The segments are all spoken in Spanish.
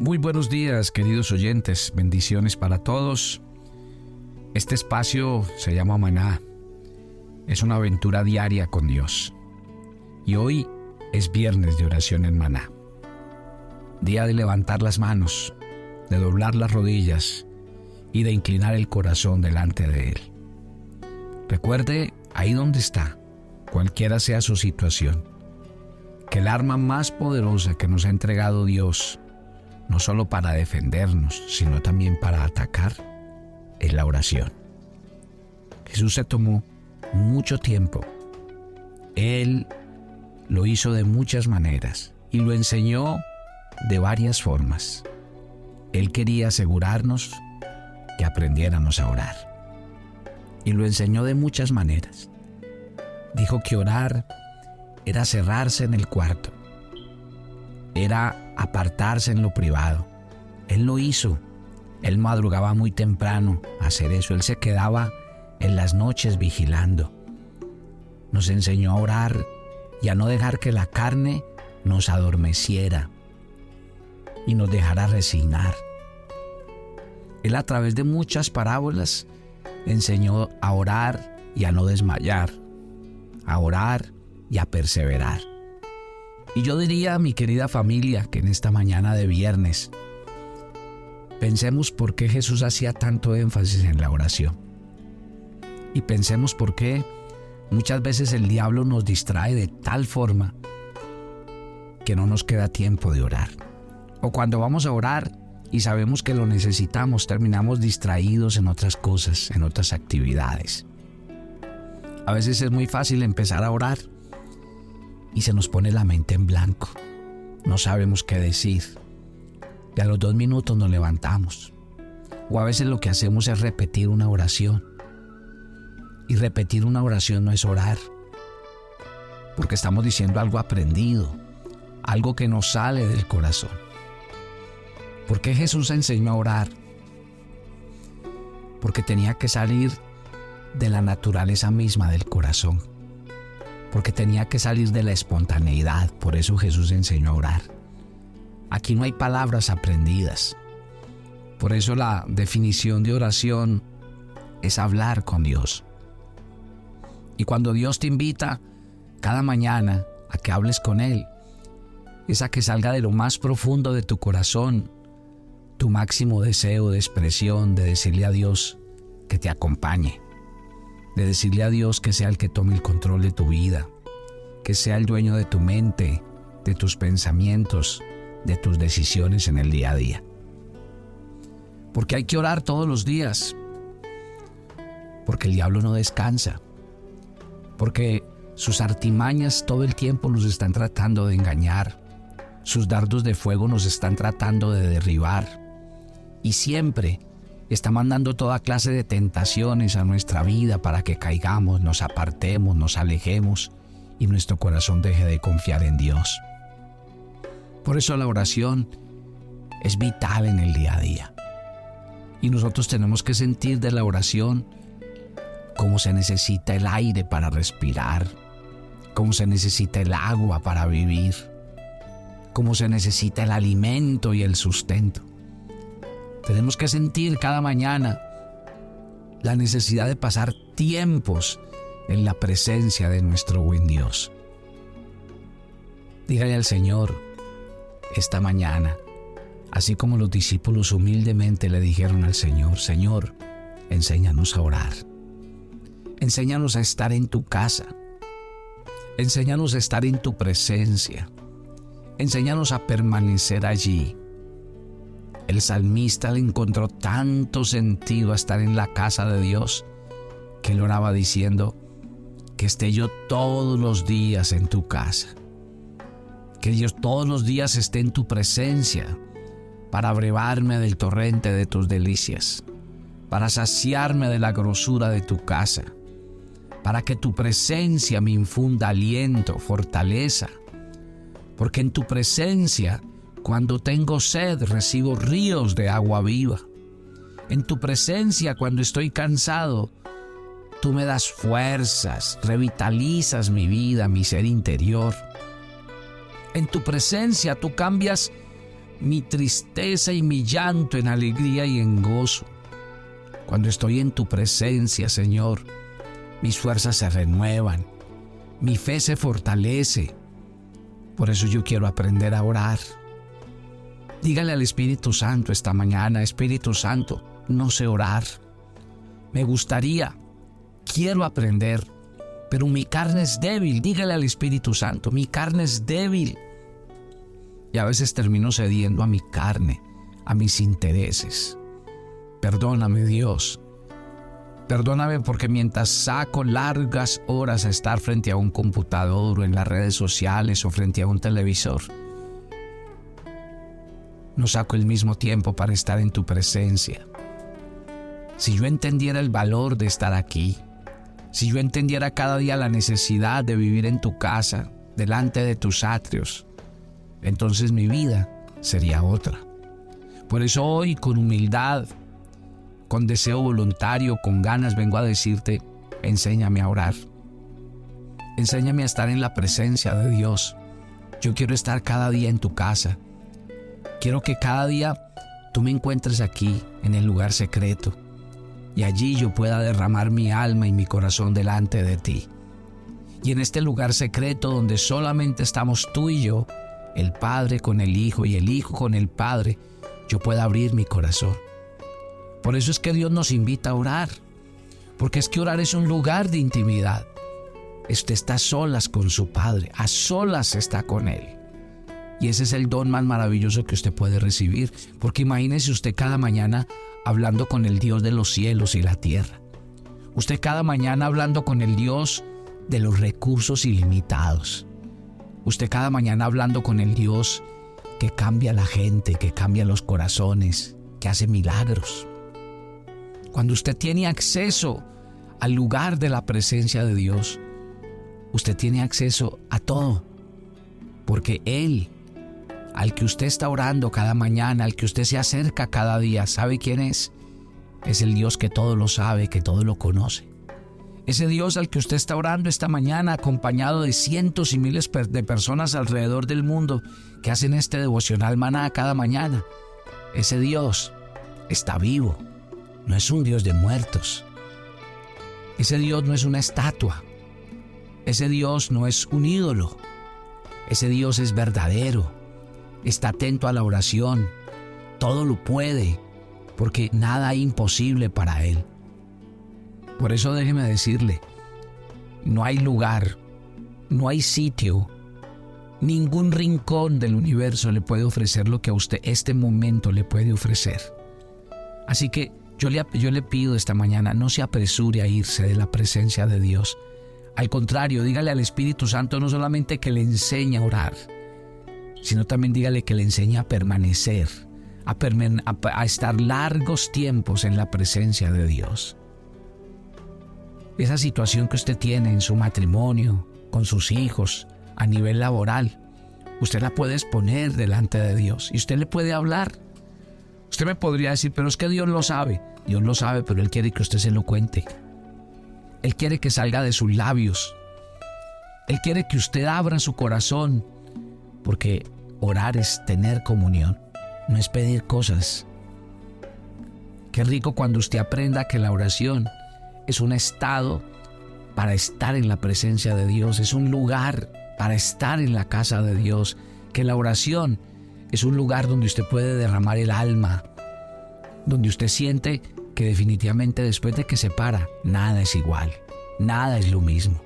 Muy buenos días, queridos oyentes. Bendiciones para todos. Este espacio se llama Maná. Es una aventura diaria con Dios. Y hoy es viernes de oración en Maná. Día de levantar las manos, de doblar las rodillas y de inclinar el corazón delante de Él. Recuerde ahí donde está, cualquiera sea su situación, que el arma más poderosa que nos ha entregado Dios no solo para defendernos, sino también para atacar, es la oración. Jesús se tomó mucho tiempo. Él lo hizo de muchas maneras y lo enseñó de varias formas. Él quería asegurarnos que aprendiéramos a orar. Y lo enseñó de muchas maneras. Dijo que orar era cerrarse en el cuarto. Era apartarse en lo privado. Él lo hizo. Él madrugaba muy temprano a hacer eso. Él se quedaba en las noches vigilando. Nos enseñó a orar y a no dejar que la carne nos adormeciera y nos dejara resignar. Él a través de muchas parábolas enseñó a orar y a no desmayar, a orar y a perseverar. Y yo diría, mi querida familia, que en esta mañana de viernes pensemos por qué Jesús hacía tanto énfasis en la oración. Y pensemos por qué muchas veces el diablo nos distrae de tal forma que no nos queda tiempo de orar. O cuando vamos a orar y sabemos que lo necesitamos, terminamos distraídos en otras cosas, en otras actividades. A veces es muy fácil empezar a orar y se nos pone la mente en blanco. No sabemos qué decir. Y a los dos minutos nos levantamos. O a veces lo que hacemos es repetir una oración. Y repetir una oración no es orar. Porque estamos diciendo algo aprendido. Algo que nos sale del corazón. ¿Por qué Jesús enseñó a orar? Porque tenía que salir de la naturaleza misma del corazón porque tenía que salir de la espontaneidad, por eso Jesús enseñó a orar. Aquí no hay palabras aprendidas, por eso la definición de oración es hablar con Dios. Y cuando Dios te invita cada mañana a que hables con Él, es a que salga de lo más profundo de tu corazón tu máximo deseo de expresión, de decirle a Dios que te acompañe de decirle a Dios que sea el que tome el control de tu vida, que sea el dueño de tu mente, de tus pensamientos, de tus decisiones en el día a día. Porque hay que orar todos los días, porque el diablo no descansa, porque sus artimañas todo el tiempo nos están tratando de engañar, sus dardos de fuego nos están tratando de derribar, y siempre está mandando toda clase de tentaciones a nuestra vida para que caigamos, nos apartemos, nos alejemos y nuestro corazón deje de confiar en Dios. Por eso la oración es vital en el día a día. Y nosotros tenemos que sentir de la oración cómo se necesita el aire para respirar, cómo se necesita el agua para vivir, cómo se necesita el alimento y el sustento. Tenemos que sentir cada mañana la necesidad de pasar tiempos en la presencia de nuestro buen Dios. Dígale al Señor esta mañana, así como los discípulos humildemente le dijeron al Señor, Señor, enséñanos a orar. Enséñanos a estar en tu casa. Enséñanos a estar en tu presencia. Enséñanos a permanecer allí el salmista le encontró tanto sentido a estar en la casa de Dios que él oraba diciendo, que esté yo todos los días en tu casa, que Dios todos los días esté en tu presencia para brevarme del torrente de tus delicias, para saciarme de la grosura de tu casa, para que tu presencia me infunda aliento, fortaleza, porque en tu presencia cuando tengo sed, recibo ríos de agua viva. En tu presencia, cuando estoy cansado, tú me das fuerzas, revitalizas mi vida, mi ser interior. En tu presencia, tú cambias mi tristeza y mi llanto en alegría y en gozo. Cuando estoy en tu presencia, Señor, mis fuerzas se renuevan, mi fe se fortalece. Por eso yo quiero aprender a orar. Dígale al Espíritu Santo esta mañana, Espíritu Santo, no sé orar. Me gustaría, quiero aprender, pero mi carne es débil. Dígale al Espíritu Santo, mi carne es débil. Y a veces termino cediendo a mi carne, a mis intereses. Perdóname Dios. Perdóname porque mientras saco largas horas a estar frente a un computador o en las redes sociales o frente a un televisor, no saco el mismo tiempo para estar en tu presencia. Si yo entendiera el valor de estar aquí, si yo entendiera cada día la necesidad de vivir en tu casa, delante de tus atrios, entonces mi vida sería otra. Por eso hoy, con humildad, con deseo voluntario, con ganas, vengo a decirte, enséñame a orar. Enséñame a estar en la presencia de Dios. Yo quiero estar cada día en tu casa. Quiero que cada día tú me encuentres aquí, en el lugar secreto, y allí yo pueda derramar mi alma y mi corazón delante de ti. Y en este lugar secreto donde solamente estamos tú y yo, el Padre con el Hijo y el Hijo con el Padre, yo pueda abrir mi corazón. Por eso es que Dios nos invita a orar, porque es que orar es un lugar de intimidad. Usted está a solas con su Padre, a solas está con Él. Y ese es el don más maravilloso que usted puede recibir. Porque imagínese usted cada mañana hablando con el Dios de los cielos y la tierra. Usted cada mañana hablando con el Dios de los recursos ilimitados. Usted cada mañana hablando con el Dios que cambia la gente, que cambia los corazones, que hace milagros. Cuando usted tiene acceso al lugar de la presencia de Dios, usted tiene acceso a todo, porque Él al que usted está orando cada mañana, al que usted se acerca cada día, ¿sabe quién es? Es el Dios que todo lo sabe, que todo lo conoce. Ese Dios al que usted está orando esta mañana, acompañado de cientos y miles de personas alrededor del mundo que hacen este devocional maná cada mañana. Ese Dios está vivo, no es un Dios de muertos. Ese Dios no es una estatua. Ese Dios no es un ídolo. Ese Dios es verdadero está atento a la oración, todo lo puede, porque nada es imposible para Él. Por eso déjeme decirle, no hay lugar, no hay sitio, ningún rincón del universo le puede ofrecer lo que a usted este momento le puede ofrecer. Así que yo le, yo le pido esta mañana, no se apresure a irse de la presencia de Dios. Al contrario, dígale al Espíritu Santo no solamente que le enseñe a orar, sino también dígale que le enseñe a permanecer, a, estar largos tiempos en la presencia de Dios. Esa situación que usted tiene en su matrimonio, con sus hijos, a nivel laboral, usted la puede exponer delante de Dios y usted le puede hablar. Usted me podría decir, pero es que Dios lo sabe. Dios lo sabe, pero Él quiere que usted se lo cuente. Él quiere que salga de sus labios. Él quiere que usted abra su corazón porque orar es tener comunión, no es pedir cosas. Qué rico cuando usted aprenda que la oración es un estado para estar en la presencia de Dios, es un lugar para estar en la casa de Dios, que la oración es un lugar donde usted puede derramar el alma, donde usted siente que definitivamente después de que se para, nada es igual, nada es lo mismo.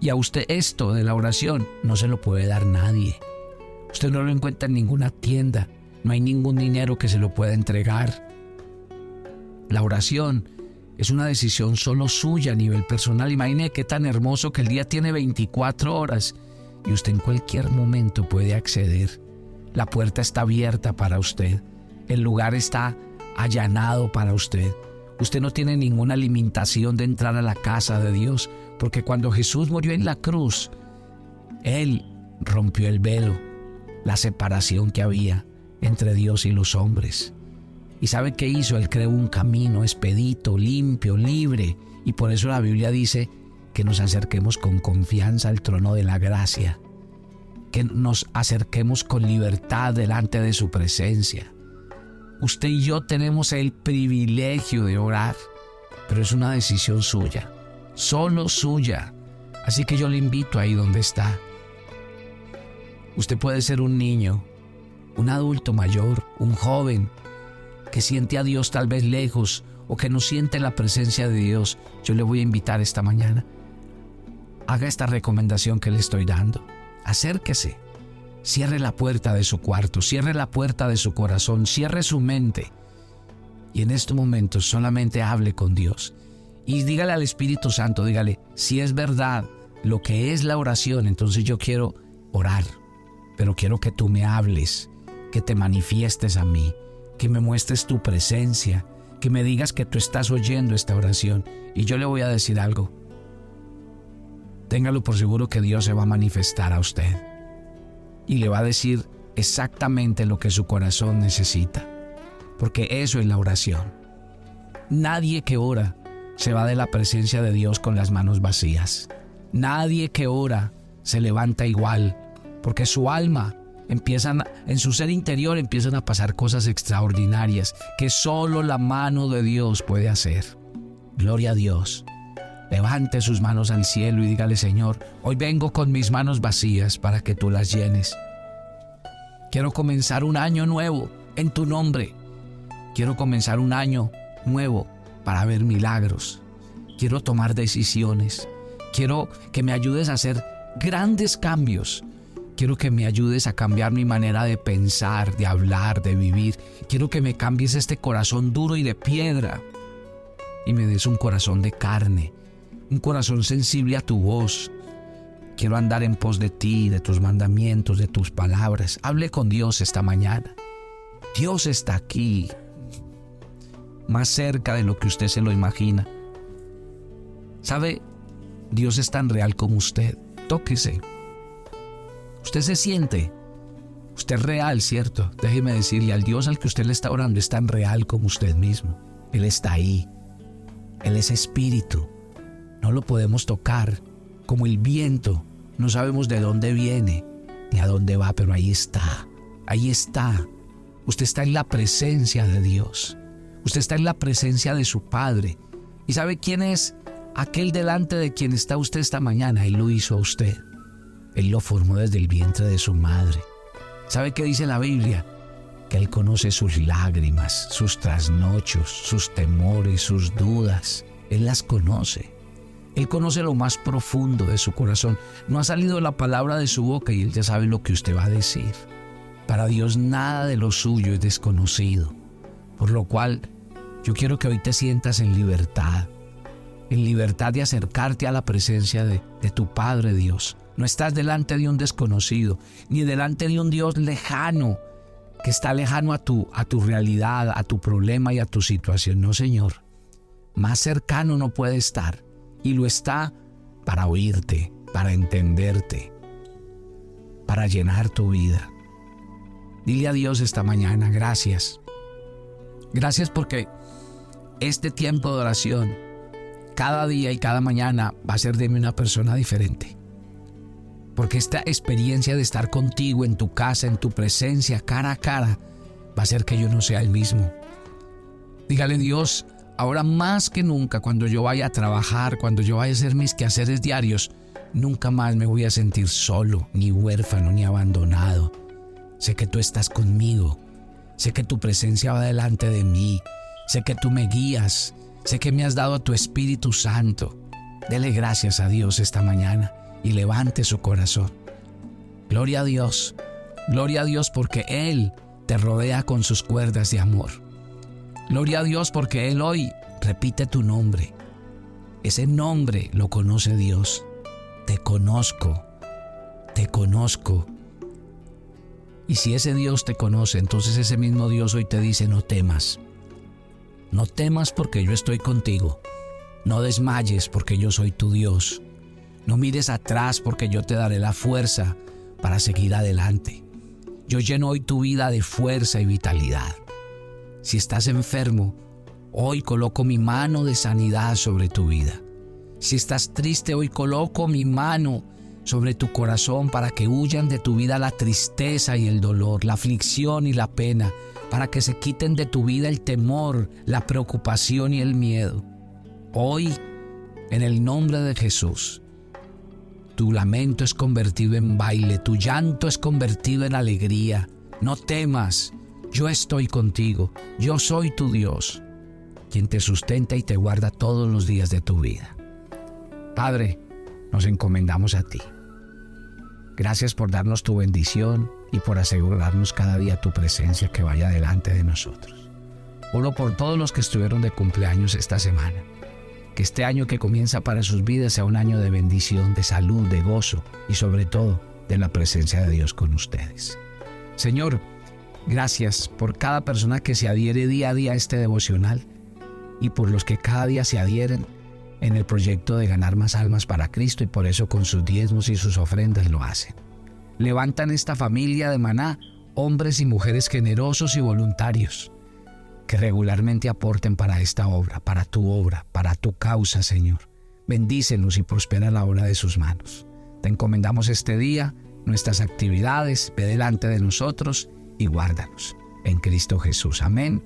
Y a usted esto de la oración no se lo puede dar nadie. Usted no lo encuentra en ninguna tienda, no hay ningún dinero que se lo pueda entregar. La oración es una decisión solo suya a nivel personal. Imagine qué tan hermoso que el día tiene 24 horas y usted en cualquier momento puede acceder. La puerta está abierta para usted. El lugar está allanado para usted. Usted no tiene ninguna limitación de entrar a la casa de Dios, porque cuando Jesús murió en la cruz, Él rompió el velo la separación que había entre Dios y los hombres. ¿Y sabe qué hizo? Él creó un camino expedito, limpio, libre. Y por eso la Biblia dice que nos acerquemos con confianza al trono de la gracia. que nos acerquemos con libertad delante de su presencia. Usted y yo tenemos el privilegio de orar, pero es una decisión suya, solo suya. Así que yo le invito ahí donde está. Usted puede ser un niño, un adulto mayor, un joven, que siente a Dios tal vez lejos o que no siente la presencia de Dios. Yo le voy a invitar esta mañana. Haga esta recomendación que le estoy dando. Acérquese. Cierre la puerta de su cuarto, cierre la puerta de su corazón, cierre su mente. Y en este momento solamente hable con Dios. Y dígale al Espíritu Santo, dígale, si es verdad lo que es la oración, entonces yo quiero orar pero quiero que tú me hables, que te manifiestes a mí, que me muestres tu presencia, que me digas que tú estás oyendo esta oración. Y yo le voy a decir algo. Téngalo por seguro que Dios se va a manifestar a usted y le va a decir exactamente lo que su corazón necesita, porque eso es la oración. Nadie que ora se va de la presencia de Dios con las manos vacías. Nadie que ora se levanta igual porque su alma empiezan en su ser interior empiezan a pasar cosas extraordinarias que solo la mano de Dios puede hacer. Gloria a Dios. Levante sus manos al cielo y dígale, Señor, hoy vengo con mis manos vacías para que tú las llenes. Quiero comenzar un año nuevo en tu nombre. Quiero comenzar un año nuevo para ver milagros. Quiero tomar decisiones. Quiero que me ayudes a hacer grandes cambios Quiero que me ayudes a cambiar mi manera de pensar, de hablar, de vivir. Quiero que me cambies este corazón duro y de piedra y me des un corazón de carne, un corazón sensible a tu voz. Quiero andar en pos de ti, de tus mandamientos, de tus palabras. Hable con Dios esta mañana. Dios está aquí, más cerca de lo que usted se lo imagina. ¿Sabe? Dios es tan real como usted. Tóquese. Usted se siente. Usted es real, ¿cierto? Déjeme decirle, al Dios al que usted le está orando es tan real como usted mismo. Él está ahí. Él es espíritu. No lo podemos tocar. Como el viento. No sabemos de dónde viene ni a dónde va, pero ahí está. Ahí está. Usted está en la presencia de Dios. Usted está en la presencia de su Padre. ¿Y sabe quién es aquel delante de quien está usted esta mañana? Él lo hizo a usted. Él lo formó desde el vientre de su madre. ¿Sabe qué dice la Biblia? Que Él conoce sus lágrimas, sus trasnochos, sus temores, sus dudas. Él las conoce. Él conoce lo más profundo de su corazón. No ha salido la palabra de su boca y Él ya sabe lo que usted va a decir. Para Dios nada de lo suyo es desconocido. Por lo cual, yo quiero que hoy te sientas en libertad. En libertad de acercarte a la presencia de, de tu Padre Dios no estás delante de un desconocido, ni delante de un Dios lejano, que está lejano a tu, a tu realidad, a tu problema y a tu situación. No, Señor. Más cercano no puede estar. Y lo está para oírte, para entenderte, para llenar tu vida. Dile a Dios esta mañana, gracias. Gracias porque este tiempo de oración, cada día y cada mañana, va a ser de mí una persona diferente. Porque esta experiencia de estar contigo en tu casa, en tu presencia, cara a cara, va a hacer que yo no sea el mismo. Dígale Dios, ahora más que nunca, cuando yo vaya a trabajar, cuando yo vaya a hacer mis quehaceres diarios, nunca más me voy a sentir solo, ni huérfano, ni abandonado. Sé que tú estás conmigo. Sé que tu presencia va delante de mí. Sé que tú me guías. Sé que me has dado a tu Espíritu Santo. Dele gracias a Dios esta mañana y levante su corazón. Gloria a Dios, gloria a Dios porque Él te rodea con sus cuerdas de amor. Gloria a Dios porque Él hoy repite tu nombre. Ese nombre lo conoce Dios. Te conozco, te conozco. Y si ese Dios te conoce, entonces ese mismo Dios hoy te dice, no temas. No temas porque yo estoy contigo. No desmayes porque yo soy tu Dios. No mires atrás porque yo te daré la fuerza para seguir adelante. Yo lleno hoy tu vida de fuerza y vitalidad. Si estás enfermo, hoy coloco mi mano de sanidad sobre tu vida. Si estás triste, hoy coloco mi mano sobre tu corazón para que huyan de tu vida la tristeza y el dolor, la aflicción y la pena, para que se quiten de tu vida el temor, la preocupación y el miedo. Hoy, en el nombre de Jesús, tu lamento es convertido en baile, tu llanto es convertido en alegría. No temas, yo estoy contigo, yo soy tu Dios, quien te sustenta y te guarda todos los días de tu vida. Padre, nos encomendamos a ti. Gracias por darnos tu bendición y por asegurarnos cada día tu presencia que vaya delante de nosotros. Oro por todos los que estuvieron de cumpleaños esta semana. Que este año que comienza para sus vidas sea un año de bendición, de salud, de gozo y sobre todo de la presencia de Dios con ustedes. Señor, gracias por cada persona que se adhiere día a día a este devocional y por los que cada día se adhieren en el proyecto de ganar más almas para Cristo y por eso con sus diezmos y sus ofrendas lo hacen. Levantan esta familia de maná hombres y mujeres generosos y voluntarios que regularmente aporten para esta obra, para tu obra, para tu causa, Señor. Bendícelos y prospera la obra de sus manos. Te encomendamos este día, nuestras actividades, ve delante de nosotros y guárdanos. En Cristo Jesús. Amén.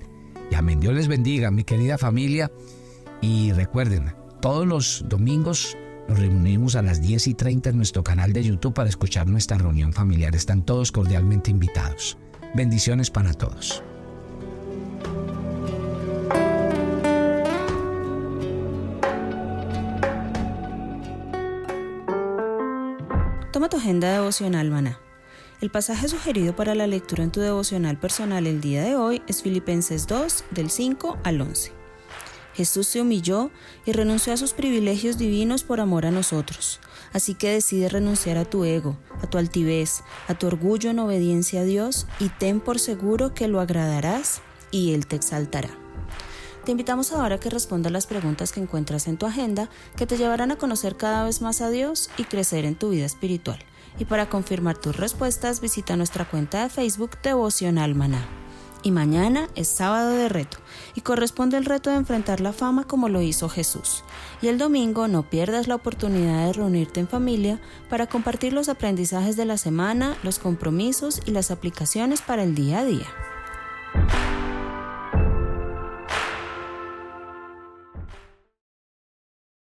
Y amén. Dios les bendiga, mi querida familia. Y recuerden, todos los domingos nos reunimos a las 10 y 30 en nuestro canal de YouTube para escuchar nuestra reunión familiar. Están todos cordialmente invitados. Bendiciones para todos. Tu agenda devocional, maná. El pasaje sugerido para la lectura en tu devocional personal el día de hoy es Filipenses 2, del 5 al 11. Jesús se humilló y renunció a sus privilegios divinos por amor a nosotros. Así que decide renunciar a tu ego, a tu altivez, a tu orgullo en obediencia a Dios y ten por seguro que lo agradarás y Él te exaltará. Te invitamos ahora a que respondas las preguntas que encuentras en tu agenda que te llevarán a conocer cada vez más a Dios y crecer en tu vida espiritual. Y para confirmar tus respuestas visita nuestra cuenta de Facebook Devocional Maná. Y mañana es sábado de reto y corresponde el reto de enfrentar la fama como lo hizo Jesús. Y el domingo no pierdas la oportunidad de reunirte en familia para compartir los aprendizajes de la semana, los compromisos y las aplicaciones para el día a día.